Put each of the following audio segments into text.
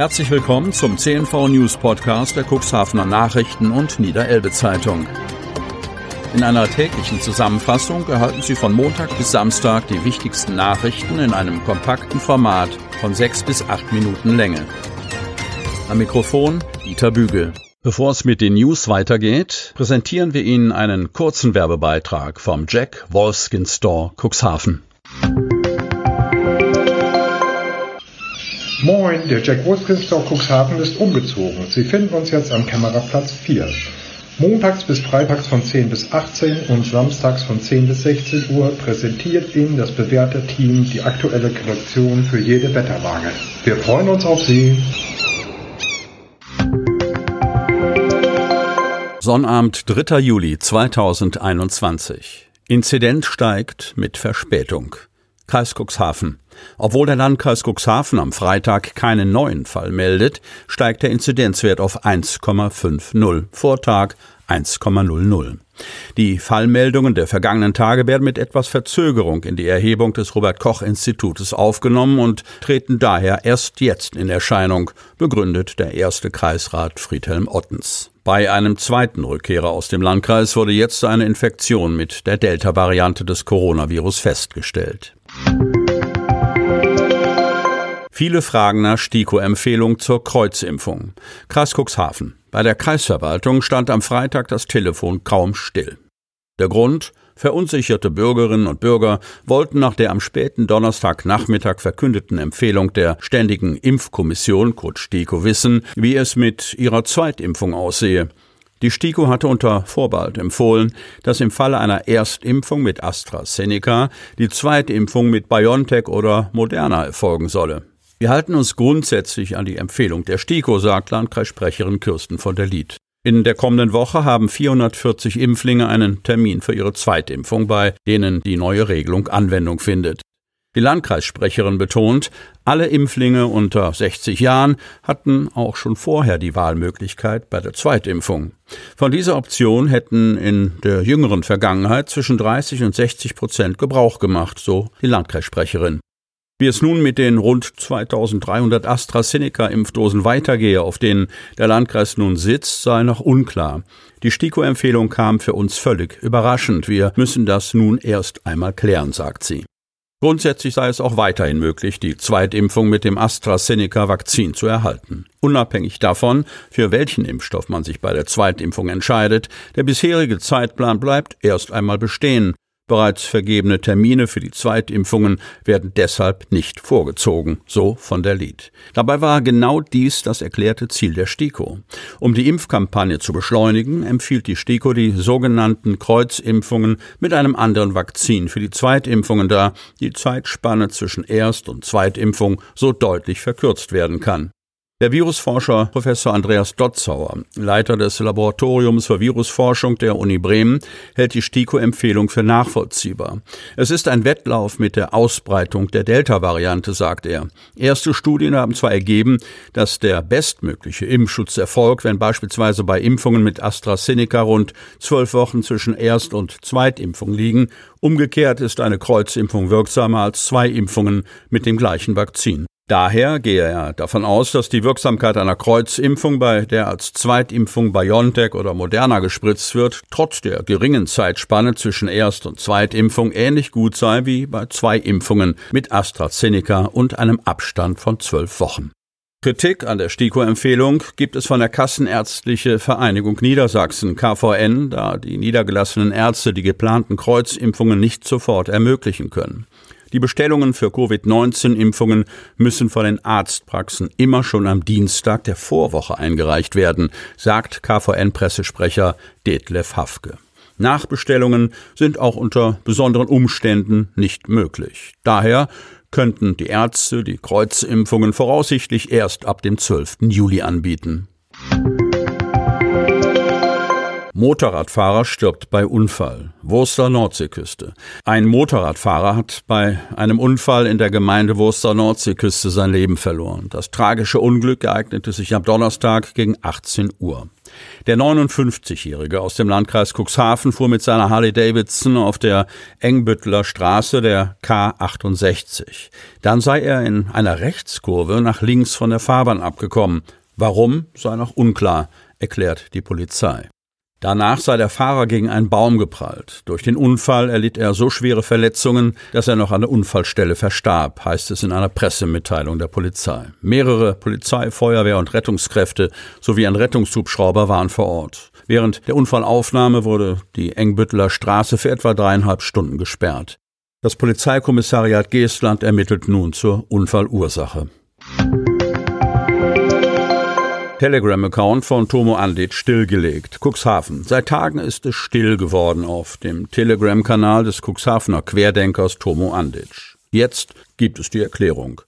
Herzlich willkommen zum CNV News Podcast der Cuxhavener Nachrichten und Niederelbe Zeitung. In einer täglichen Zusammenfassung erhalten Sie von Montag bis Samstag die wichtigsten Nachrichten in einem kompakten Format von sechs bis acht Minuten Länge. Am Mikrofon Dieter Bügel. Bevor es mit den News weitergeht, präsentieren wir Ihnen einen kurzen Werbebeitrag vom Jack Wolfskin Store Cuxhaven. Moin, der Jack Wolfskin Store Cuxhaven ist umgezogen. Sie finden uns jetzt am Kämmererplatz 4. Montags bis freitags von 10 bis 18 und samstags von 10 bis 16 Uhr präsentiert Ihnen das bewährte Team die aktuelle Kollektion für jede Wetterlage. Wir freuen uns auf Sie. Sonnabend, 3. Juli 2021. Inzident steigt mit Verspätung. Kreis Cuxhaven. Obwohl der Landkreis Cuxhaven am Freitag keinen neuen Fall meldet, steigt der Inzidenzwert auf 1,50. Vortag 1,00. Die Fallmeldungen der vergangenen Tage werden mit etwas Verzögerung in die Erhebung des Robert Koch Institutes aufgenommen und treten daher erst jetzt in Erscheinung, begründet der erste Kreisrat Friedhelm Ottens. Bei einem zweiten Rückkehrer aus dem Landkreis wurde jetzt eine Infektion mit der Delta-Variante des Coronavirus festgestellt. Viele fragen nach STIKO-Empfehlung zur Kreuzimpfung. Kreis Cuxhaven. Bei der Kreisverwaltung stand am Freitag das Telefon kaum still. Der Grund? Verunsicherte Bürgerinnen und Bürger wollten nach der am späten Donnerstagnachmittag verkündeten Empfehlung der Ständigen Impfkommission, kurz STIKO, wissen, wie es mit ihrer Zweitimpfung aussehe. Die STIKO hatte unter Vorbehalt empfohlen, dass im Falle einer Erstimpfung mit AstraZeneca die Zweitimpfung mit BioNTech oder Moderna erfolgen solle. Wir halten uns grundsätzlich an die Empfehlung der STIKO, sagt Landkreissprecherin Kirsten von der Lied. In der kommenden Woche haben 440 Impflinge einen Termin für ihre Zweitimpfung, bei denen die neue Regelung Anwendung findet. Die Landkreissprecherin betont, alle Impflinge unter 60 Jahren hatten auch schon vorher die Wahlmöglichkeit bei der Zweitimpfung. Von dieser Option hätten in der jüngeren Vergangenheit zwischen 30 und 60 Prozent Gebrauch gemacht, so die Landkreissprecherin. Wie es nun mit den rund 2300 AstraZeneca-Impfdosen weitergehe, auf denen der Landkreis nun sitzt, sei noch unklar. Die STIKO-Empfehlung kam für uns völlig überraschend. Wir müssen das nun erst einmal klären, sagt sie. Grundsätzlich sei es auch weiterhin möglich, die Zweitimpfung mit dem AstraZeneca-Vakzin zu erhalten. Unabhängig davon, für welchen Impfstoff man sich bei der Zweitimpfung entscheidet, der bisherige Zeitplan bleibt erst einmal bestehen. Bereits vergebene Termine für die Zweitimpfungen werden deshalb nicht vorgezogen, so von der Lied. Dabei war genau dies das erklärte Ziel der STIKO. Um die Impfkampagne zu beschleunigen, empfiehlt die STIKO die sogenannten Kreuzimpfungen mit einem anderen Vakzin für die Zweitimpfungen, da die Zeitspanne zwischen Erst- und Zweitimpfung so deutlich verkürzt werden kann. Der Virusforscher Professor Andreas Dotzauer, Leiter des Laboratoriums für Virusforschung der Uni Bremen, hält die STIKO-Empfehlung für nachvollziehbar. Es ist ein Wettlauf mit der Ausbreitung der Delta-Variante, sagt er. Erste Studien haben zwar ergeben, dass der bestmögliche Impfschutz erfolgt, wenn beispielsweise bei Impfungen mit AstraZeneca rund zwölf Wochen zwischen Erst- und Zweitimpfung liegen. Umgekehrt ist eine Kreuzimpfung wirksamer als zwei Impfungen mit dem gleichen Vakzin. Daher gehe er davon aus, dass die Wirksamkeit einer Kreuzimpfung, bei der als Zweitimpfung BioNTech oder Moderna gespritzt wird, trotz der geringen Zeitspanne zwischen Erst- und Zweitimpfung ähnlich gut sei wie bei zwei Impfungen mit AstraZeneca und einem Abstand von zwölf Wochen. Kritik an der STIKO-Empfehlung gibt es von der Kassenärztliche Vereinigung Niedersachsen KVN, da die niedergelassenen Ärzte die geplanten Kreuzimpfungen nicht sofort ermöglichen können. Die Bestellungen für Covid-19-Impfungen müssen von den Arztpraxen immer schon am Dienstag der Vorwoche eingereicht werden, sagt KVN-Pressesprecher Detlef Hafke. Nachbestellungen sind auch unter besonderen Umständen nicht möglich. Daher könnten die Ärzte die Kreuzimpfungen voraussichtlich erst ab dem 12. Juli anbieten. Motorradfahrer stirbt bei Unfall. Wurster Nordseeküste. Ein Motorradfahrer hat bei einem Unfall in der Gemeinde Wurster Nordseeküste sein Leben verloren. Das tragische Unglück ereignete sich am Donnerstag gegen 18 Uhr. Der 59-Jährige aus dem Landkreis Cuxhaven fuhr mit seiner Harley Davidson auf der Engbüttler Straße der K68. Dann sei er in einer Rechtskurve nach links von der Fahrbahn abgekommen. Warum sei noch unklar, erklärt die Polizei. Danach sei der Fahrer gegen einen Baum geprallt. Durch den Unfall erlitt er so schwere Verletzungen, dass er noch an der Unfallstelle verstarb, heißt es in einer Pressemitteilung der Polizei. Mehrere Polizei, Feuerwehr und Rettungskräfte sowie ein Rettungshubschrauber waren vor Ort. Während der Unfallaufnahme wurde die Engbütteler Straße für etwa dreieinhalb Stunden gesperrt. Das Polizeikommissariat Geestland ermittelt nun zur Unfallursache. Telegram-Account von Tomo Andit stillgelegt. Cuxhaven. Seit Tagen ist es still geworden auf dem Telegram-Kanal des Cuxhavener Querdenkers Tomo Anditsch. Jetzt gibt es die Erklärung.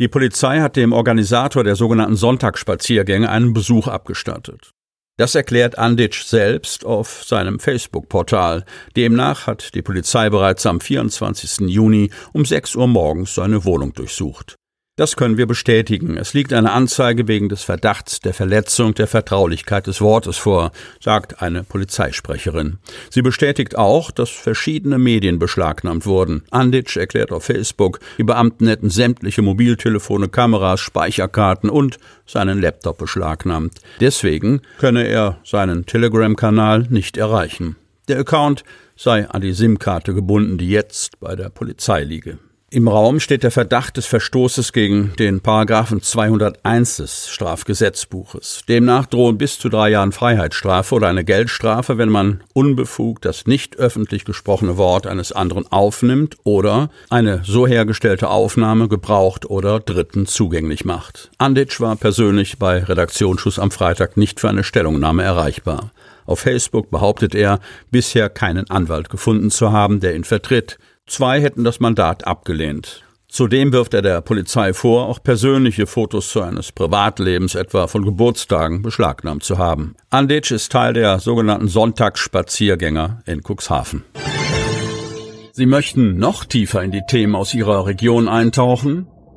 Die Polizei hat dem Organisator der sogenannten Sonntagsspaziergänge einen Besuch abgestattet. Das erklärt Anditsch selbst auf seinem Facebook-Portal. Demnach hat die Polizei bereits am 24. Juni um 6 Uhr morgens seine Wohnung durchsucht. Das können wir bestätigen. Es liegt eine Anzeige wegen des Verdachts der Verletzung der Vertraulichkeit des Wortes vor, sagt eine Polizeisprecherin. Sie bestätigt auch, dass verschiedene Medien beschlagnahmt wurden. Anditsch erklärt auf Facebook, die Beamten hätten sämtliche Mobiltelefone, Kameras, Speicherkarten und seinen Laptop beschlagnahmt. Deswegen könne er seinen Telegram-Kanal nicht erreichen. Der Account sei an die SIM-Karte gebunden, die jetzt bei der Polizei liege. Im Raum steht der Verdacht des Verstoßes gegen den Paragraphen 201 des Strafgesetzbuches. Demnach drohen bis zu drei Jahren Freiheitsstrafe oder eine Geldstrafe, wenn man unbefugt das nicht öffentlich gesprochene Wort eines anderen aufnimmt oder eine so hergestellte Aufnahme gebraucht oder Dritten zugänglich macht. Anditsch war persönlich bei Redaktionsschuss am Freitag nicht für eine Stellungnahme erreichbar. Auf Facebook behauptet er, bisher keinen Anwalt gefunden zu haben, der ihn vertritt. Zwei hätten das Mandat abgelehnt. Zudem wirft er der Polizei vor, auch persönliche Fotos seines Privatlebens, etwa von Geburtstagen, beschlagnahmt zu haben. Anditsch ist Teil der sogenannten Sonntagsspaziergänger in Cuxhaven. Sie möchten noch tiefer in die Themen aus Ihrer Region eintauchen?